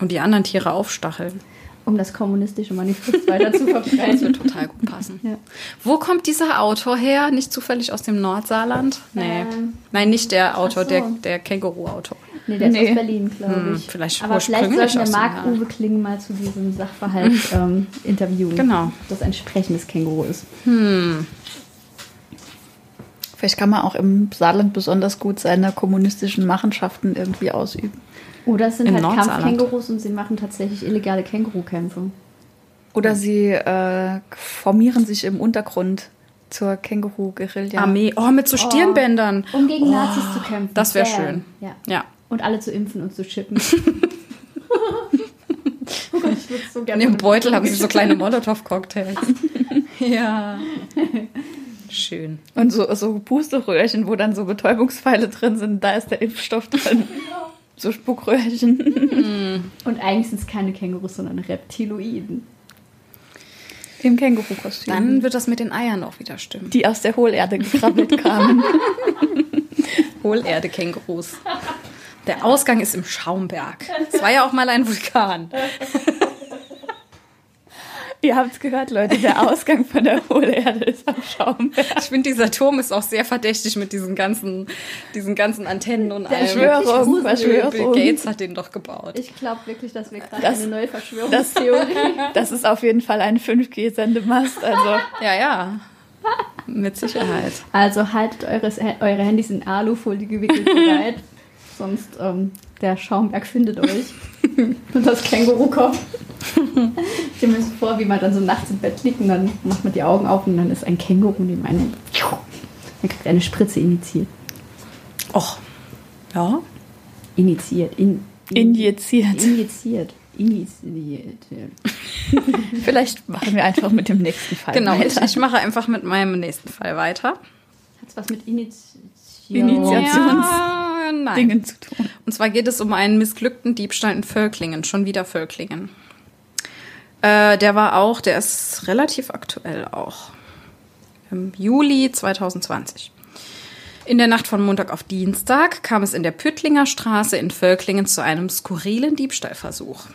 Speaker 3: Und die anderen Tiere aufstacheln.
Speaker 4: Um das kommunistische Manifest weiter zu
Speaker 3: Das
Speaker 4: verbreiten.
Speaker 3: wird total gut passen.
Speaker 4: Ja.
Speaker 3: Wo kommt dieser Autor her? Nicht zufällig aus dem Nordsaarland? Nee.
Speaker 4: Ähm,
Speaker 3: Nein, nicht der Autor,
Speaker 4: so.
Speaker 3: der, der Känguru-Autor.
Speaker 4: Nee, der ist
Speaker 2: Nee.
Speaker 4: aus Berlin, glaube
Speaker 3: Hm,
Speaker 4: ich.
Speaker 3: vielleicht
Speaker 4: Aber vielleicht sollten wir
Speaker 3: aus dem
Speaker 4: Marc
Speaker 3: Jahr.
Speaker 4: Uwe Kling mal zu diesem Sachverhalt ähm, interviewen.
Speaker 3: Genau.
Speaker 4: Das ein sprechendes Känguru ist.
Speaker 2: Vielleicht kann man auch im Saarland besonders gut seine kommunistischen Machenschaften irgendwie ausüben.
Speaker 4: Oder es sind
Speaker 3: Im
Speaker 4: halt. Kampfkängurus und sie machen tatsächlich illegale Kängurukämpfe.
Speaker 2: Oder sie äh, formieren sich im Untergrund zur Känguru-Guerilla.
Speaker 3: Armee. Oh, mit so Stirnbändern.
Speaker 4: Um gegen Nazis zu kämpfen.
Speaker 3: das wär
Speaker 4: Bam.
Speaker 3: schön.
Speaker 4: Ja.
Speaker 3: Ja.
Speaker 4: Und alle zu impfen und zu chippen. oh Gott, ich würde so
Speaker 3: In
Speaker 4: gerne.
Speaker 3: dem
Speaker 4: von einem
Speaker 3: Beutel haben sie so kleine Molotow-Cocktails. ja. Schön.
Speaker 2: Und so, so Pusteröhrchen, wo dann so Betäubungspfeile drin sind, da ist der Impfstoff drin. So Spuckröhrchen.
Speaker 4: Und eigentlich sind es keine Kängurus, sondern Reptiloiden.
Speaker 2: Im Känguru-Kostüm.
Speaker 3: Dann wird das mit den Eiern auch wieder stimmen.
Speaker 2: die aus der Hohlerde gekrabbelt kamen.
Speaker 3: Hohlerde-Kängurus. Der Ausgang ist im Schaumberg. Es war ja auch mal ein Vulkan.
Speaker 2: Ihr habt's gehört, Leute, der Ausgang von der Hohlerde ist am Schaumberg.
Speaker 3: Ich finde, dieser Turm ist auch sehr verdächtig mit diesen ganzen, diesen ganzen Antennen und allem.
Speaker 2: Verschwörung,
Speaker 3: Bill
Speaker 2: Verschwörung.
Speaker 3: Gates hat den doch gebaut.
Speaker 4: Ich glaube wirklich, dass wir gerade
Speaker 2: Das-
Speaker 4: eine neue
Speaker 2: Das,
Speaker 4: Verschwörungstheorie
Speaker 2: das ist auf jeden Fall ein 5G-Sendemast. Also
Speaker 3: Ja, ja. Mit Sicherheit.
Speaker 4: Also haltet eures, eure Handys in Alufolie gewickelt bereit, sonst ähm, der Schaumberg findet euch. Und das Känguru kommt. Ich stelle mir so vor, wie man dann so nachts im Bett liegt und dann macht man die Augen auf und dann ist ein Känguru neben einem. Dann kriegt eine Spritze initiiert.
Speaker 3: Och. Ja.
Speaker 4: Initiiert. In,
Speaker 2: injiziert.
Speaker 4: Injiziert. Initiiert.
Speaker 2: Vielleicht machen wir einfach mit dem nächsten Fall
Speaker 3: Genau, ich,
Speaker 2: weiter.
Speaker 3: ich mache einfach mit meinem nächsten Fall weiter.
Speaker 4: Hat's was mit Initiation?
Speaker 2: Initiation.
Speaker 3: Ja, nein.
Speaker 2: Dingen zu tun.
Speaker 3: Und zwar geht es um einen missglückten Diebstahl in Völklingen, schon wieder Völklingen. Äh, der war auch, der ist relativ aktuell auch. Im Juli 2020. In der Nacht von Montag auf Dienstag kam es in der Püttlinger Straße in Völklingen zu einem skurrilen Diebstahlversuch.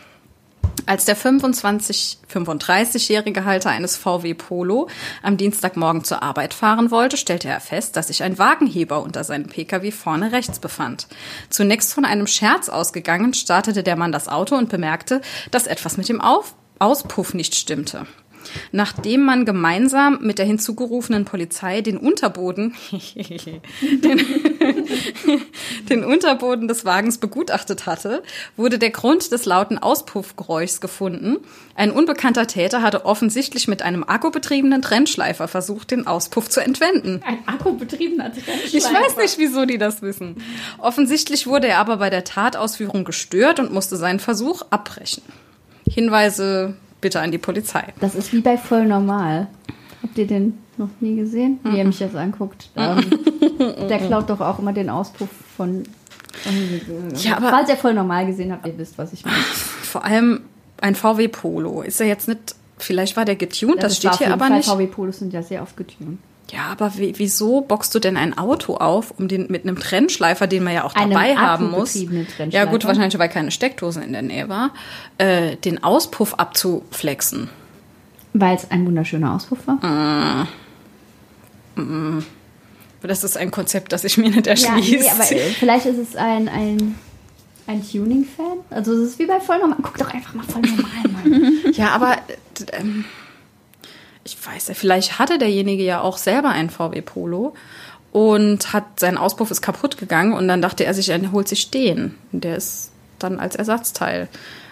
Speaker 3: Als der 25, 35-jährige Halter eines VW Polo am Dienstagmorgen zur Arbeit fahren wollte, stellte er fest, dass sich ein Wagenheber unter seinem Pkw vorne rechts befand. Zunächst von einem Scherz ausgegangen, startete der Mann das Auto und bemerkte, dass etwas mit dem Auf Auspuff nicht stimmte. Nachdem man gemeinsam mit der hinzugerufenen Polizei den Unterboden, den, den Unterboden des Wagens begutachtet hatte, wurde der Grund des lauten Auspuffgeräuschs gefunden. Ein unbekannter Täter hatte offensichtlich mit einem akkubetriebenen Trennschleifer versucht, den Auspuff zu entwenden.
Speaker 4: Ein akkubetriebener Trennschleifer.
Speaker 3: Ich weiß nicht, wieso die das wissen. Offensichtlich wurde er aber bei der Tatausführung gestört und musste seinen Versuch abbrechen. Hinweise bitte an die Polizei.
Speaker 4: Das ist wie bei Voll Normal. Habt ihr den noch nie gesehen? Wie ihr mich jetzt anguckt. Ähm, der klaut doch auch immer den Auspuff von.
Speaker 3: Ja, aber-
Speaker 4: Falls ihr Voll Normal gesehen habt, ihr wisst, was ich meine.
Speaker 3: Vor allem ein VW Polo. Ist er jetzt nicht, vielleicht war der getuned, das, steht
Speaker 4: war auf
Speaker 3: hier aber nicht.
Speaker 4: VW Polos sind ja sehr oft getunt.
Speaker 3: Ja, aber wie, wieso bockst du denn ein Auto auf, um den mit einem Trennschleifer, den man ja auch
Speaker 4: Einem
Speaker 3: dabei haben muss? Ja gut, wahrscheinlich weil keine Steckdose in der Nähe war, äh, den Auspuff abzuflexen.
Speaker 4: Weil es ein wunderschöner Auspuff war.
Speaker 3: Das ist ein Konzept, das ich mir nicht
Speaker 4: Ja,
Speaker 3: erschließe.
Speaker 4: nee, aber vielleicht ist es ein, ein, ein Tuning-Fan. Also es ist wie bei Voll Normal. Guck doch einfach mal Voll Normal, Mann.
Speaker 3: Ja, aber äh, ähm, ich weiß ja, vielleicht hatte derjenige ja auch selber einen VW Polo und hat sein Auspuff ist kaputt gegangen und dann dachte er sich, er holt sich den. Der ist dann als Ersatzteil.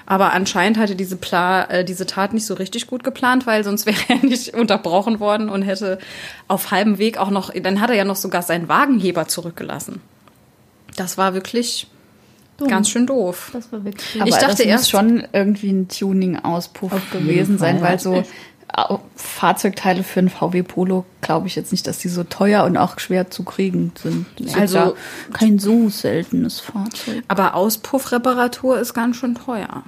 Speaker 3: Aber anscheinend hatte diese, Pla äh, diese Tat nicht so richtig gut geplant, weil sonst wäre er nicht unterbrochen worden und hätte auf halbem Weg auch noch, dann hat er ja noch sogar seinen Wagenheber zurückgelassen. Das war wirklich ganz schön doof.
Speaker 4: Das war wirklich.
Speaker 2: Aber
Speaker 3: Ich dachte
Speaker 2: das
Speaker 3: erst-
Speaker 2: muss schon irgendwie ein Tuning-Auspuff gewesen sein, weil so Fahrzeugteile für ein VW Polo glaube ich jetzt nicht, dass die so teuer und auch schwer zu kriegen sind.
Speaker 3: Also-
Speaker 2: kein so seltenes Fahrzeug.
Speaker 3: Aber Auspuffreparatur ist ganz schön teuer.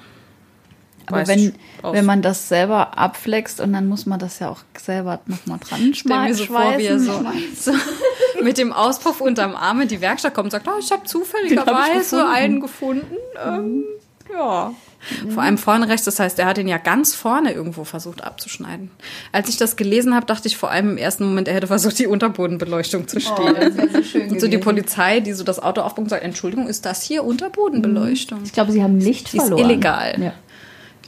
Speaker 2: Aber wenn, wenn man das selber abflext und dann muss man das ja auch selber nochmal dran
Speaker 3: Stell mir so vor, wie er
Speaker 2: schweißen.
Speaker 3: so, so mit dem Auspuff unterm Arm in die Werkstatt kommt und sagt, oh, ich habe zufälligerweise
Speaker 2: gefunden.
Speaker 3: einen gefunden. Ähm, ja. Vor allem vorne rechts, das heißt, er hat ihn ja ganz vorne irgendwo versucht abzuschneiden. Als ich das gelesen habe, dachte ich vor allem im ersten Moment, er hätte versucht, die Unterbodenbeleuchtung zu stehlen.
Speaker 4: das wäre so schön
Speaker 3: und so die. Polizei, die so das Auto aufbaut und sagt, Entschuldigung, ist das hier Unterbodenbeleuchtung?
Speaker 4: Ich glaube, sie haben Licht
Speaker 3: Die ist
Speaker 4: verloren.
Speaker 3: illegal.
Speaker 4: Ja.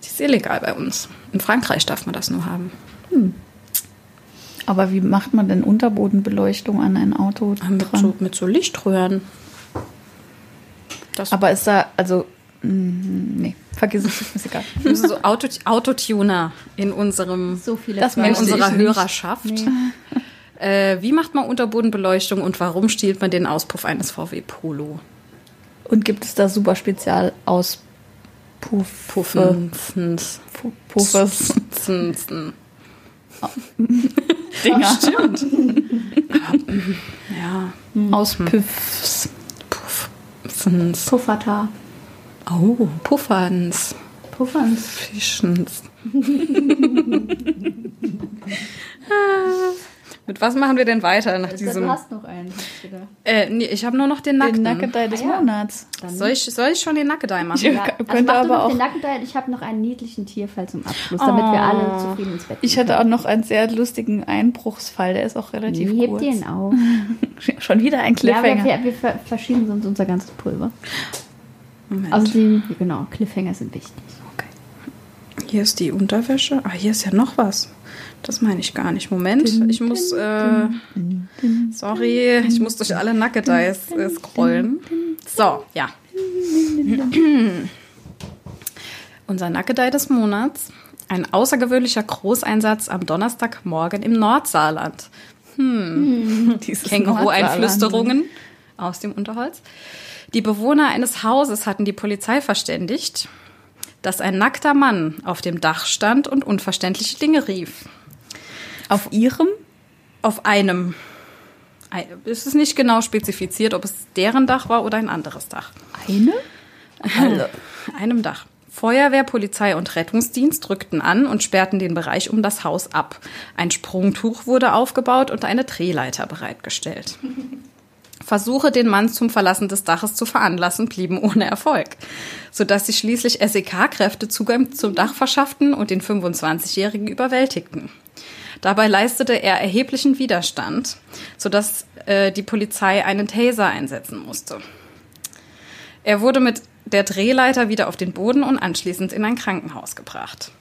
Speaker 3: Die ist illegal bei uns. In Frankreich darf man das nur haben.
Speaker 2: Aber wie macht man denn Unterbodenbeleuchtung an ein Auto
Speaker 3: Mit so, mit so Lichtröhren. Das
Speaker 2: Aber ist da, also, nee, vergiss es, ist egal.
Speaker 3: Wir müssen so Auto, Autotuner in unserem
Speaker 4: So viele
Speaker 2: Das
Speaker 3: in unserer. Hörerschaft. Äh, wie macht man Unterbodenbeleuchtung und warum stiehlt man den Auspuff eines VW Polo?
Speaker 2: Und gibt es da super Spezialauspuff?
Speaker 3: Puffen.
Speaker 2: Puffes.
Speaker 3: Zinsen.
Speaker 2: Dinger.
Speaker 3: Stimmt. ja.
Speaker 2: Aus Piffs.
Speaker 3: Puffens.
Speaker 4: Puffertar.
Speaker 3: Oh, Pufferns.
Speaker 4: Pufferns.
Speaker 3: Fischens. Mit was machen wir denn weiter nach
Speaker 4: Du
Speaker 3: diesem...
Speaker 4: hast noch einen. du.
Speaker 3: Äh, nee, ich habe nur noch den Nackten.
Speaker 2: Den Nackedei des
Speaker 4: Ah, ja.
Speaker 2: Monats.
Speaker 3: Soll ich, soll ich schon den Nackedei machen?
Speaker 2: Ja.
Speaker 4: Ja,
Speaker 2: Könnte
Speaker 4: also mach
Speaker 2: aber
Speaker 4: du
Speaker 2: auch-
Speaker 4: den Nackenteil. Ich habe noch einen niedlichen Tierfall zum Abschluss, damit wir alle zufrieden ins Bett
Speaker 2: Ich hatte auch noch einen sehr lustigen Einbruchsfall, der ist auch relativ
Speaker 4: Hebt
Speaker 2: kurz.
Speaker 4: den auf.
Speaker 2: Schon wieder ein
Speaker 4: Ja, wir,
Speaker 2: Cliffhanger.
Speaker 4: wir, wir ver- verschieben sonst unser ganzes Pulver.
Speaker 3: Moment.
Speaker 4: Außerdem, genau, Cliffhanger sind wichtig.
Speaker 3: Hier ist die Unterwäsche. Ah, hier ist ja noch was. Das meine ich gar nicht. Moment, ich muss. Äh, sorry, ich muss durch alle Nackedeis äh, scrollen. So, ja. Unser Nackedei des Monats. Ein außergewöhnlicher Großeinsatz am Donnerstagmorgen im Nordsaarland.
Speaker 2: Dieses
Speaker 3: Känguru-Einflüsterungen aus dem Unterholz. Die Bewohner eines Hauses hatten die Polizei verständigt, dass ein nackter Mann auf dem Dach stand und unverständliche Dinge rief.
Speaker 2: Auf ihrem?
Speaker 3: Auf einem. Ein- Es ist nicht genau spezifiziert, ob es deren Dach war oder ein anderes Dach.
Speaker 2: Eine? Also,
Speaker 3: Einem Dach. Feuerwehr, Polizei und Rettungsdienst rückten an und sperrten den Bereich um das Haus ab. Ein Sprungtuch wurde aufgebaut und eine Drehleiter bereitgestellt. Versuche, den Mann zum Verlassen des Daches zu veranlassen, blieben ohne Erfolg, sodass sich schließlich SEK-Kräfte Zugang zum Dach verschafften und den 25-Jährigen überwältigten. Dabei leistete er erheblichen Widerstand, sodass äh, die Polizei einen Taser einsetzen musste. Er wurde mit der Drehleiter wieder auf den Boden und anschließend in ein Krankenhaus gebracht.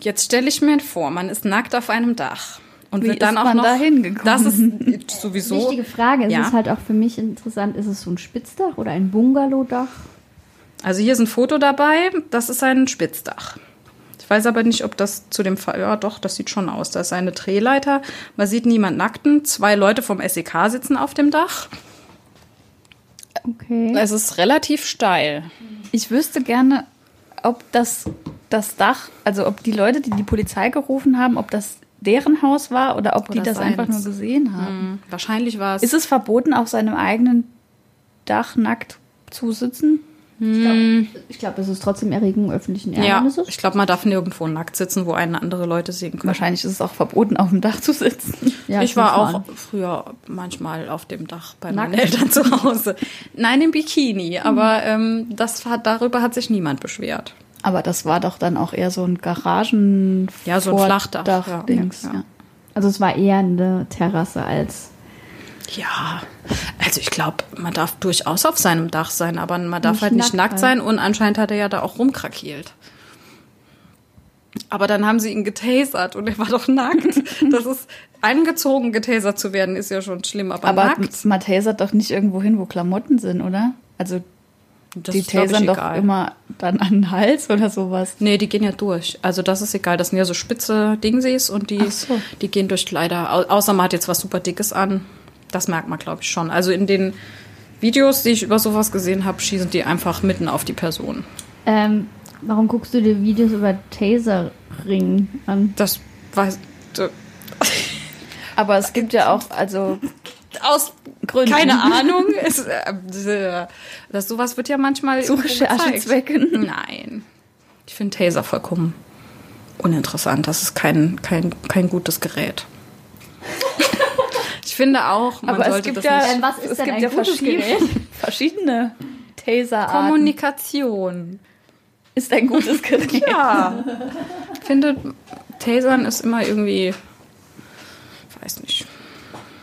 Speaker 3: Jetzt stelle ich mir vor, man ist nackt auf einem Dach und
Speaker 2: Wie
Speaker 3: wird dann
Speaker 2: ist
Speaker 3: auch
Speaker 2: man
Speaker 3: noch.
Speaker 2: da hingekommen?
Speaker 3: Das ist sowieso.
Speaker 4: Wichtige Frage, ist
Speaker 3: Ja.
Speaker 4: es halt auch für mich interessant, ist es so ein Spitzdach oder ein Bungalowdach?
Speaker 3: Also hier ist ein Foto dabei. Das ist ein Spitzdach. Ich weiß aber nicht, ob das zu dem Fall. Ja, doch, das sieht schon aus. Da ist eine Drehleiter. Man sieht niemand nackten. Zwei Leute vom SEK sitzen auf dem Dach.
Speaker 4: Okay.
Speaker 3: Es ist relativ steil.
Speaker 2: ich wüsste gerne, ob das, das Dach, also ob die Leute, die die Polizei gerufen haben, ob das deren Haus war oder ob die
Speaker 3: Oder
Speaker 2: das einfach nur
Speaker 3: seins.
Speaker 2: gesehen haben.
Speaker 3: Hm, Wahrscheinlich war es.
Speaker 2: Ist es verboten, auf seinem eigenen Dach nackt zu sitzen?
Speaker 4: Ich glaube, es ist trotzdem Erregung öffentlichen
Speaker 3: ja,
Speaker 4: Ärgernisses.
Speaker 3: ich glaube, man darf nirgendwo nackt sitzen, wo einen andere Leute sehen können.
Speaker 2: Wahrscheinlich ist es auch verboten, auf dem Dach zu sitzen.
Speaker 4: Ja,
Speaker 3: ich war auch
Speaker 4: man.
Speaker 3: früher manchmal auf dem Dach bei
Speaker 4: Nackt?
Speaker 3: meinen Eltern zu Hause. Nein, im Bikini, aber ähm, das hat, darüber hat sich niemand beschwert.
Speaker 2: Aber das war doch dann auch eher so ein Garagen
Speaker 3: Ja, so ein Flachdach, ja.
Speaker 2: Dings,
Speaker 3: Ja.
Speaker 2: ja.
Speaker 4: Also es war eher eine Terrasse als.
Speaker 3: Ja, also ich glaube, man darf durchaus auf seinem Dach sein, aber man darf
Speaker 4: Nicht
Speaker 3: halt nicht
Speaker 4: nackt
Speaker 3: nackt sein und anscheinend hat er ja da auch rumkrakeelt. Aber dann haben sie ihn getasert und er war doch nackt. Das ist angezogen, getasert zu werden, ist ja schon schlimm, aber,
Speaker 2: Aber
Speaker 3: nackt.
Speaker 2: man tasert doch nicht irgendwo hin, wo Klamotten sind, oder? Also
Speaker 3: Das
Speaker 2: die tasern doch
Speaker 3: egal.
Speaker 2: immer dann an den Hals oder sowas.
Speaker 3: Nee, die gehen ja durch. Also das ist egal. Das sind ja so spitze Dingsies und die,
Speaker 2: so.
Speaker 3: die gehen durch Kleider. Au- Außer man hat jetzt was super Dickes an. Das merkt man, glaube ich, schon. Also in den Videos, die ich über sowas gesehen habe, schießen die einfach mitten auf die Person.
Speaker 4: Ähm, warum guckst du dir Videos über Taserring an?
Speaker 3: Das weiß...
Speaker 2: Aber es gibt ja auch, also
Speaker 3: Aus
Speaker 2: Gründen.
Speaker 3: keine Ahnung. Es, äh, das, sowas wird ja manchmal
Speaker 2: Zu. Recherchezwecken.
Speaker 3: Nein. Ich finde Taser vollkommen uninteressant. Das ist kein, kein, kein gutes Gerät. ich finde auch, man
Speaker 2: aber es
Speaker 3: sollte
Speaker 2: gibt
Speaker 3: das
Speaker 2: ja,
Speaker 3: nicht...
Speaker 4: Was ist
Speaker 2: es
Speaker 4: denn
Speaker 2: gibt
Speaker 4: ein
Speaker 2: ja
Speaker 4: gutes
Speaker 2: verschiedene,
Speaker 4: Gerät?
Speaker 2: verschiedene Taserarten.
Speaker 3: Kommunikation.
Speaker 2: ist ein gutes Gerät.
Speaker 3: Ja. Ich finde, Tasern ist immer irgendwie... Weiß nicht.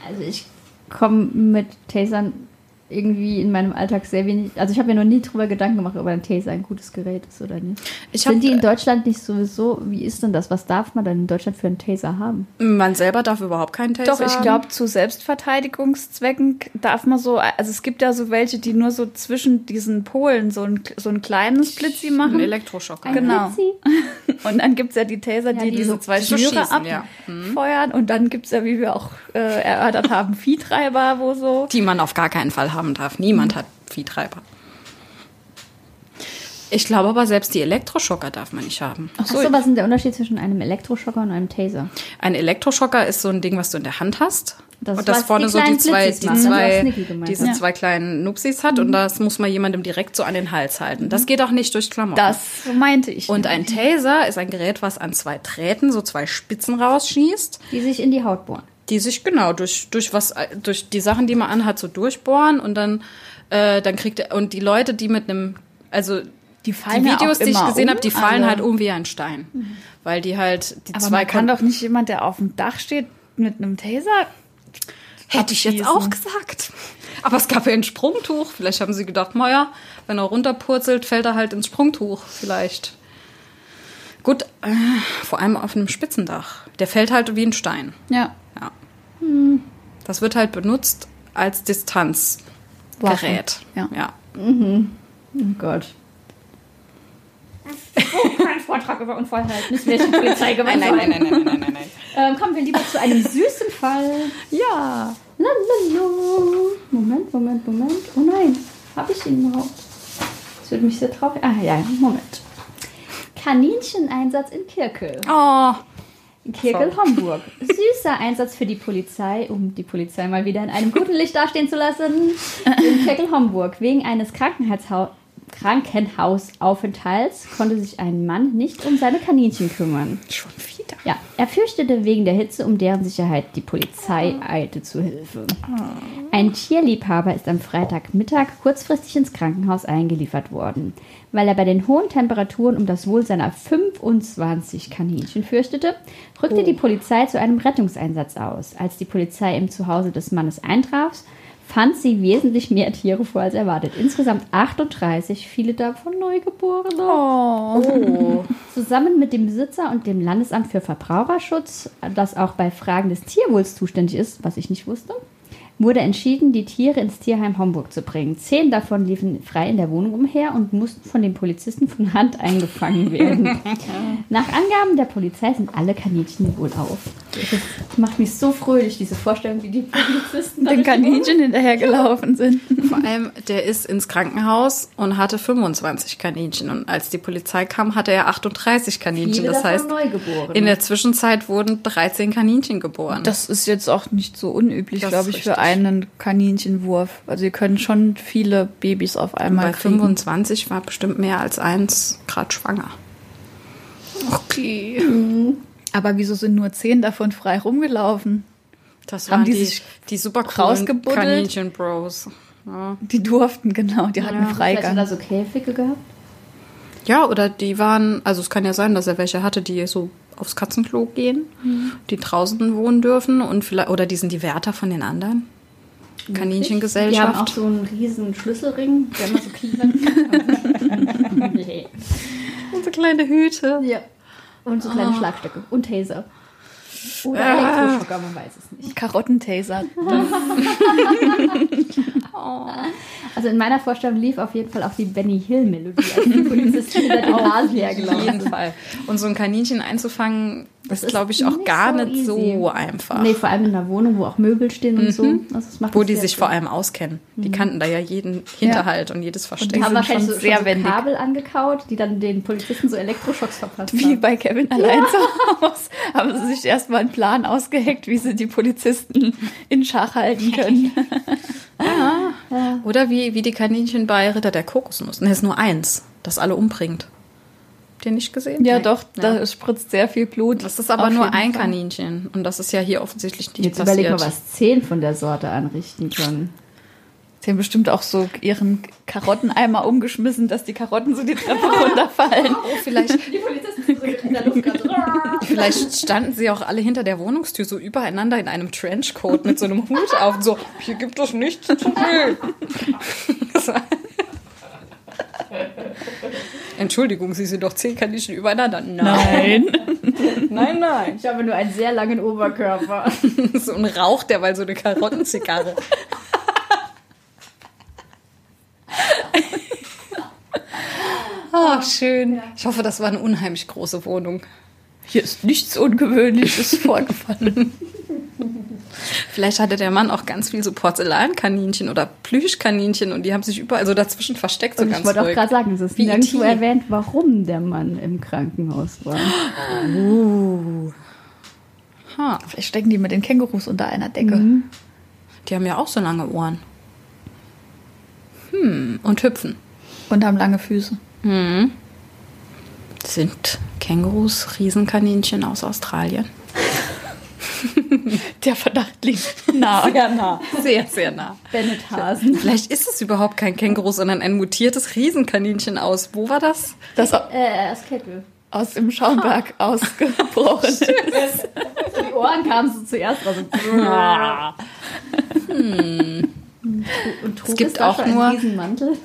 Speaker 4: Also ich komme mit Tasern irgendwie in meinem Alltag sehr wenig. Also ich habe mir noch nie drüber Gedanken gemacht, ob ein Taser ein gutes Gerät ist oder nicht.
Speaker 3: Ich hab-
Speaker 4: Sind die in Deutschland nicht sowieso? Wie ist denn das? Was darf man dann in Deutschland für einen Taser haben?
Speaker 3: Man selber darf überhaupt keinen Taser
Speaker 2: Doch, ich
Speaker 3: haben.
Speaker 2: glaube, zu Selbstverteidigungszwecken darf man so, also es gibt ja so welche, die nur so zwischen diesen Polen so ein, so ein kleines Blitzi
Speaker 3: Ein
Speaker 2: machen.
Speaker 3: Elektroschocker.
Speaker 2: Genau. Und dann gibt es ja die Taser,
Speaker 4: Ja,
Speaker 2: die
Speaker 4: die
Speaker 2: diese
Speaker 4: so-
Speaker 2: zwei Schnüre
Speaker 3: schießen, ja.
Speaker 2: abfeuern. Und dann gibt es ja, wie wir auch äh, erörtert haben, Viehtreiber, wo so.
Speaker 3: Die man auf gar keinen Fall haben darf. Niemand hat Viehtreiber. Ich glaube aber, selbst die Elektroschocker darf man nicht haben.
Speaker 4: Ach so, was ist denn der Unterschied zwischen einem Elektroschocker und einem Taser?
Speaker 3: Ein Elektroschocker ist so ein Ding, was du in der Hand hast.
Speaker 4: Das,
Speaker 3: und das vorne so die zwei, die zwei, diese
Speaker 4: hat.
Speaker 3: zwei kleinen Nupsis hat und das muss man jemandem direkt so an den Hals halten. Das geht auch nicht durch Klamotten.
Speaker 2: Das meinte ich.
Speaker 3: und ein Taser ist ein Gerät, was an zwei Drähten so zwei Spitzen rausschießt,
Speaker 4: Die sich in die Haut bohren.
Speaker 3: Die sich genau durch durch was durch die Sachen, die man anhat, so durchbohren und dann äh, dann kriegt er und die Leute, die mit einem also
Speaker 2: die
Speaker 3: die
Speaker 2: ja
Speaker 3: Videos, die ich gesehen
Speaker 2: um,
Speaker 3: habe, die fallen
Speaker 2: alle.
Speaker 3: halt um wie ein Stein, weil die halt die
Speaker 2: Aber
Speaker 3: zwei
Speaker 2: man kann doch nicht jemand, der auf dem Dach steht, mit einem Taser.
Speaker 3: Hätte ich jetzt auch gesagt. Aber es gab ja ein Sprungtuch. Vielleicht haben sie gedacht, naja, wenn er runterpurzelt, fällt er halt ins Sprungtuch. Vielleicht. Gut, äh, vor allem auf einem Spitzendach. Der fällt halt wie ein Stein.
Speaker 2: Ja.
Speaker 3: Ja. Das wird halt benutzt als Distanzgerät.
Speaker 2: Ja.
Speaker 3: ja.
Speaker 4: Oh Gott. Oh, kein Vortrag über Unverhältnismäßige Polizeigewalt.
Speaker 3: Nein, nein, nein, nein, nein, nein, nein, nein.
Speaker 4: Ähm, kommen wir lieber zu einem süßen Fall.
Speaker 3: Ja.
Speaker 4: Lalala. Moment, Moment, Moment. Oh nein, habe ich ihn überhaupt? Das würde mich sehr traurig. Ah ja, Moment. Kanincheneinsatz in Kirkel.
Speaker 3: Oh.
Speaker 4: Kirkel, Homburg. Süßer Einsatz für die Polizei, um die Polizei mal wieder in einem guten Licht dastehen zu lassen. In Kirkel, Homburg. Wegen eines Krankenhausaufenthalts konnte sich ein Mann nicht um seine Kaninchen kümmern.
Speaker 3: Schon wieder.
Speaker 4: Ja, er fürchtete wegen der Hitze um deren Sicherheit. Die Polizei eilte zu Hilfe. Ein Tierliebhaber ist am Freitagmittag kurzfristig ins Krankenhaus eingeliefert worden. Weil er bei den hohen Temperaturen um das Wohl seiner 25 Kaninchen fürchtete, rückte die Polizei zu einem Rettungseinsatz aus. Als die Polizei im Zuhause des Mannes eintraf, fand sie wesentlich mehr Tiere vor als erwartet. Insgesamt 38, viele davon Neugeborene.
Speaker 3: Oh.
Speaker 4: Zusammen mit dem Besitzer und dem Landesamt für Verbraucherschutz, das auch bei Fragen des Tierwohls zuständig ist, was ich nicht wusste, wurde entschieden, die Tiere ins Tierheim Homburg zu bringen. Zehn davon liefen frei in der Wohnung umher und mussten von den Polizisten von Hand eingefangen werden. Nach Angaben der Polizei sind alle Kaninchen wohl auf. Das macht mich so fröhlich, diese Vorstellung, wie die Polizisten
Speaker 2: Den Kaninchen hinterhergelaufen sind.
Speaker 3: Vor allem, der ist ins Krankenhaus und hatte 25 Kaninchen. Und als die Polizei kam, hatte er 38 Kaninchen.
Speaker 4: Viele
Speaker 3: das heißt, in der Zwischenzeit wurden 13 Kaninchen geboren.
Speaker 2: Das ist jetzt auch nicht so unüblich, glaube ich, für
Speaker 3: richtig.
Speaker 2: Einen Kaninchenwurf. Also ihr könnt schon viele Babys auf einmal
Speaker 3: Bei
Speaker 2: kriegen.
Speaker 3: 25 war bestimmt mehr als eins gerade schwanger. Okay.
Speaker 2: Aber wieso sind nur zehn davon frei rumgelaufen?
Speaker 3: Das
Speaker 2: Haben
Speaker 3: waren
Speaker 2: die
Speaker 3: die,
Speaker 2: sich
Speaker 3: die super coolen
Speaker 2: rausgebuddelt?
Speaker 3: Kaninchen-Bros. Ja.
Speaker 2: Die durften, genau, die hatten
Speaker 4: Vielleicht hat er
Speaker 2: Freigang.
Speaker 4: so Käfige gehabt.
Speaker 3: ja, oder die waren, also es kann ja sein, dass er welche hatte, die so aufs Katzenklo gehen, die draußen wohnen dürfen und vielleicht, oder die sind die Wärter von den anderen.
Speaker 4: Die haben auch
Speaker 3: Kaninchengesellschaft.
Speaker 4: so einen riesen Schlüsselring, der immer so klimpert. nee.
Speaker 3: Und so kleine Hüte.
Speaker 4: Ja. Und so kleine Schlagstöcke. Und Taser. Oder
Speaker 3: Ah.
Speaker 4: Elektroschocker, man weiß es nicht.
Speaker 2: Karottentaser.
Speaker 4: Also in meiner Vorstellung lief auf jeden Fall auch die Benny Hill Melodie, als die den Rasen
Speaker 3: Auf jeden. Fall. Und so ein Kaninchen einzufangen, ist,
Speaker 4: ist
Speaker 3: glaube ich, auch
Speaker 4: nicht
Speaker 3: gar
Speaker 4: so
Speaker 3: nicht so einfach.
Speaker 4: Nee, vor allem in einer Wohnung, wo auch Möbel stehen und so. Also das macht
Speaker 3: Wo
Speaker 4: das
Speaker 3: die sich
Speaker 4: schön.
Speaker 3: vor allem auskennen. Die kannten da ja jeden Hinterhalt und jedes Versteck.
Speaker 2: die
Speaker 4: haben wahrscheinlich
Speaker 2: schon
Speaker 4: so,
Speaker 2: sehr
Speaker 4: schon so. Kabel angekaut, die dann den Polizisten so Elektroschocks verpasst
Speaker 2: Wie
Speaker 4: haben.
Speaker 2: bei Kevin allein zu Hause haben sie sich erstmal einen Plan ausgeheckt, wie sie die Polizisten in Schach halten können.
Speaker 3: Oder wie, wie die Kaninchen bei Ritter der Kokosnuss. Ne, ist nur eins, das alle umbringt. Den nicht gesehen?
Speaker 2: Ja,
Speaker 3: Nee.
Speaker 2: doch, da
Speaker 3: Ja.
Speaker 2: spritzt sehr viel Blut.
Speaker 3: Das ist aber
Speaker 2: Auf
Speaker 3: nur ein
Speaker 2: Fall.
Speaker 3: Kaninchen. Und das ist ja hier offensichtlich nicht
Speaker 4: Jetzt
Speaker 3: passiert.
Speaker 4: überleg mal, was zehn von der Sorte anrichten können.
Speaker 2: Sie haben bestimmt auch so ihren Karotteneimer umgeschmissen, dass die Karotten so die Treppe runterfallen.
Speaker 3: Oh, vielleicht,
Speaker 4: Die Polizisten sind so in der Luft
Speaker 3: vielleicht standen sie auch alle hinter der Wohnungstür so übereinander in einem Trenchcoat mit so einem Hut auf und so, hier gibt es nichts zu sehen. Entschuldigung, Sie sind doch zehn Kaninchen übereinander. Nein, nein, nein.
Speaker 4: Ich habe nur einen sehr langen Oberkörper.
Speaker 3: So ein Rauch, der weil so eine Karottenzigarre. Ah, schön. Ich hoffe, das war eine unheimlich große Wohnung.
Speaker 2: Hier ist nichts Ungewöhnliches vorgefallen.
Speaker 3: Vielleicht hatte der Mann auch ganz viel so Porzellankaninchen oder Plüschkaninchen und die haben sich überall so dazwischen versteckt, so
Speaker 4: Und
Speaker 3: ganz
Speaker 4: ich wollte auch
Speaker 3: ruhig.
Speaker 4: gerade sagen, es ist
Speaker 3: Wie
Speaker 4: nirgendwo erwähnt, warum der Mann im Krankenhaus war.
Speaker 3: Ha,
Speaker 2: Vielleicht stecken die mit den Kängurus unter einer Decke.
Speaker 3: die haben ja auch so lange Ohren. Hm, und hüpfen.
Speaker 2: Und haben lange Füße.
Speaker 3: Sind Kängurus Riesenkaninchen aus Australien?
Speaker 2: Der Verdacht liegt nah.
Speaker 3: Sehr nah. Sehr, sehr nah.
Speaker 4: Bennett Hasen.
Speaker 3: Vielleicht ist es überhaupt kein Känguru, sondern ein mutiertes Riesenkaninchen aus. Wo war das?
Speaker 2: Das
Speaker 4: Äh, das Kettel.
Speaker 2: aus dem Schaumberg ausgebrochen ist.
Speaker 4: Die Ohren kamen so zuerst raus. Und trug
Speaker 3: Es gibt
Speaker 4: da
Speaker 3: auch nur-
Speaker 4: einen Riesenmantel.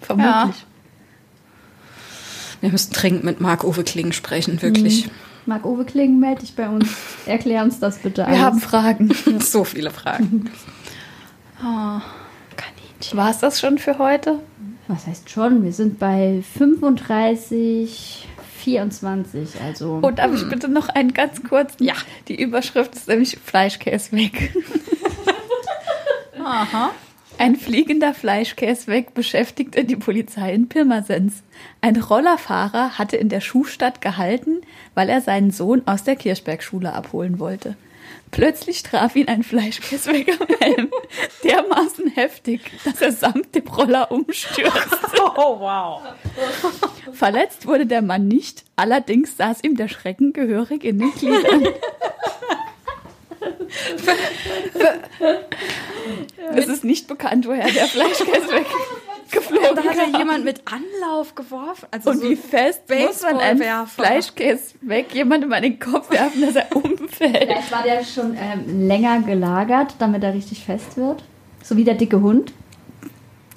Speaker 2: Vermutlich.
Speaker 3: Wir müssen dringend mit Marc-Uwe Kling sprechen, wirklich.
Speaker 4: Marc-Uwe Kling, melde dich bei uns. Erklär uns das bitte
Speaker 2: Wir
Speaker 4: alles.
Speaker 2: haben Fragen.
Speaker 3: So viele Fragen. Oh, Kaninchen.
Speaker 2: War es das schon für heute?
Speaker 4: Was heißt schon? Wir sind bei 35, 24. Also
Speaker 2: Oh, darf ich bitte noch einen ganz kurzen?
Speaker 3: Ja.
Speaker 2: Die Überschrift ist nämlich Fleischkäse weg.
Speaker 3: Aha.
Speaker 2: Ein fliegender Fleischkäse weg beschäftigte die Polizei in Pirmasens. Ein Rollerfahrer hatte in der Schuhstadt gehalten, weil er seinen Sohn aus der Kirchbergschule abholen wollte. Plötzlich traf ihn ein Fleischkäse weg am Helm. Dermaßen heftig, dass er samt dem Roller umstürzte.
Speaker 3: Oh, wow.
Speaker 2: Verletzt wurde der Mann nicht, allerdings saß ihm der Schrecken gehörig in den Gliedern. es ist nicht bekannt, woher der Fleischkäse weggeflogen
Speaker 3: Da hat
Speaker 2: kam.
Speaker 3: ja jemand mit Anlauf geworfen. Also
Speaker 2: Und
Speaker 3: so
Speaker 2: wie fest muss man einen. Fleischkäse weg jemandem an den Kopf werfen, dass er umfällt?
Speaker 4: vielleicht war der schon ähm, länger gelagert, damit er richtig fest wird. So wie der dicke Hund.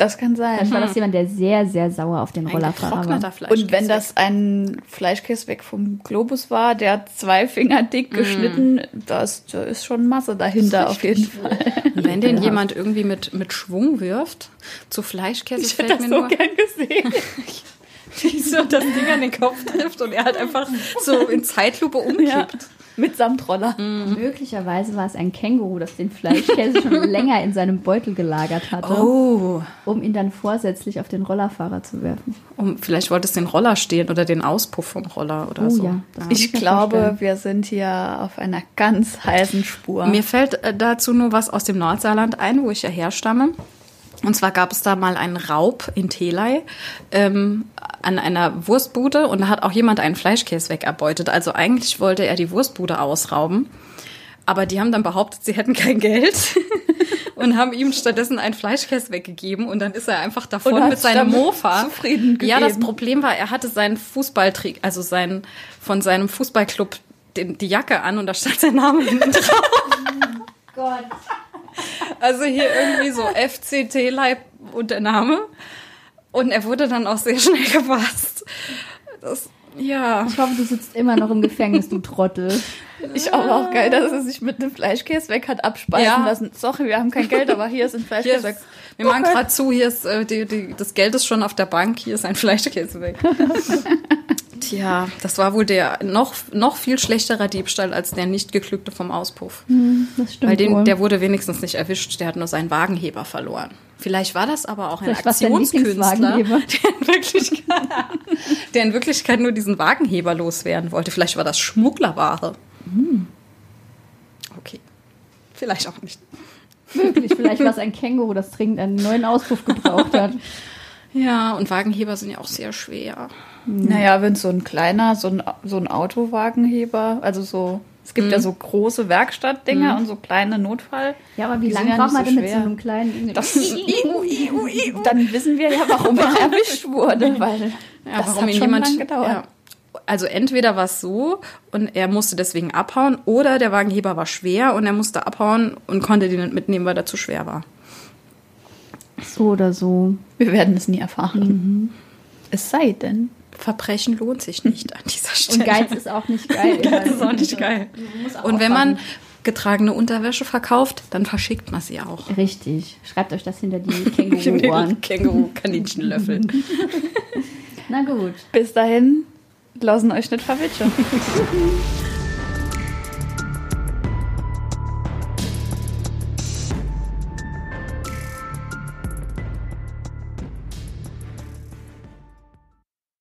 Speaker 2: Das kann
Speaker 4: Vielleicht
Speaker 2: sein.
Speaker 4: war das jemand, der sehr, sehr sauer auf den Rollerfahrer war.
Speaker 2: Und wenn das ein Fleischkäse weg vom Globus war, der zwei Finger dick geschnitten, das, da ist schon Masse dahinter auf jeden Fall.
Speaker 3: wenn den jemand irgendwie mit, mit Schwung wirft, zu Fleischkäse
Speaker 2: Ich
Speaker 3: fällt
Speaker 2: hätte das
Speaker 3: mir
Speaker 2: so
Speaker 3: nur,
Speaker 2: gern gesehen.
Speaker 3: wie so das Ding an den Kopf trifft und er halt einfach so in Zeitlupe umkippt.
Speaker 2: Ja, mitsamt Roller.
Speaker 4: Möglicherweise war es ein Känguru, das den Fleischkäse schon länger in seinem Beutel gelagert hatte,
Speaker 3: Oh.
Speaker 4: um ihn dann vorsätzlich auf den Rollerfahrer zu werfen.
Speaker 3: Um, vielleicht wollte es den Roller stehlen oder den Auspuff vom Roller oder
Speaker 4: Oh
Speaker 3: so.
Speaker 4: ja,
Speaker 2: Ich glaube,
Speaker 4: vorstellen.
Speaker 2: wir sind hier auf einer ganz heißen Spur.
Speaker 3: Mir fällt äh, dazu nur was aus dem Nordsaarland ein, wo ich ja herstamme. Und zwar gab es da mal einen Raub in Telei ähm, an einer Wurstbude und da hat auch jemand einen Fleischkäse wegerbeutet. Also eigentlich wollte er die Wurstbude ausrauben. Aber die haben dann behauptet, sie hätten kein Geld und haben ihm stattdessen einen Fleischkäse weggegeben und dann ist er einfach davon mit seinem Mofa.
Speaker 2: zufrieden
Speaker 3: Ja, das
Speaker 2: gegeben.
Speaker 3: Problem war, er hatte seinen Fußballtrick, also sein, von seinem Fußballclub den, die Jacke an und da stand sein Name hinten drauf.
Speaker 4: Gott.
Speaker 3: Also hier irgendwie so FCT Leib und der Name. Und er wurde dann auch sehr schnell gefasst. Das, ja.
Speaker 4: Ich hoffe, du sitzt immer noch im Gefängnis, du Trottel.
Speaker 2: Ich aber auch geil, dass er sich mit einem Fleischkäse weg hat abspeisen
Speaker 3: Ja.
Speaker 2: lassen. Sorry, wir haben kein Geld, aber hier ist ein Fleischkäse weg.
Speaker 3: wir machen gerade zu, hier ist äh, die, die, das Geld ist schon auf der Bank, hier ist ein Fleischkäse weg. Tja, das war wohl der noch, noch viel schlechterer Diebstahl als der nicht geglückte vom Auspuff.
Speaker 4: Das stimmt
Speaker 3: Weil den,
Speaker 4: wohl.
Speaker 3: der wurde wenigstens nicht erwischt, der hat nur seinen Wagenheber verloren. Vielleicht war das aber auch ein
Speaker 4: Vielleicht
Speaker 3: Aktionskünstler, der in, Wirklichkeit, der in Wirklichkeit nur diesen Wagenheber loswerden wollte. Vielleicht war das Schmugglerware.
Speaker 4: Hm.
Speaker 3: Okay. Vielleicht auch nicht.
Speaker 4: Möglich, vielleicht war es ein Känguru, das dringend einen neuen Auspuff gebraucht hat.
Speaker 3: Ja, und Wagenheber sind ja auch sehr schwer.
Speaker 2: Naja, wenn so ein kleiner, so ein, so ein Autowagenheber, also so, es gibt ja so große Werkstattdinger und so kleine Notfall.
Speaker 4: Ja, aber wie lange
Speaker 2: ja
Speaker 4: braucht man
Speaker 2: so
Speaker 4: denn mit so
Speaker 2: schwer.
Speaker 4: einem kleinen...
Speaker 2: Das dann wissen wir ja, warum er erwischt wurde, weil
Speaker 3: Ja,
Speaker 2: das
Speaker 3: warum
Speaker 2: hat
Speaker 3: ihn
Speaker 2: schon
Speaker 3: jemand.
Speaker 2: lang gedauert.
Speaker 3: Ja. Also entweder war es so und er musste deswegen abhauen oder der Wagenheber war schwer und er musste abhauen und konnte den nicht mitnehmen, weil er zu schwer war.
Speaker 4: so oder so.
Speaker 2: Wir werden es nie erfahren. Es sei denn,
Speaker 3: Verbrechen lohnt sich nicht an dieser Stelle.
Speaker 4: Und Geiz ist auch nicht geil.
Speaker 3: Geiz ist auch nicht geil.
Speaker 4: muss auch
Speaker 3: Und wenn man getragene Unterwäsche verkauft, dann verschickt man sie auch.
Speaker 4: Richtig. Schreibt euch das hinter die Känguru-Ohren.
Speaker 3: Känguru-Kaninchenlöffel.
Speaker 4: Na gut.
Speaker 2: bis dahin, lassen euch nicht verwitschen.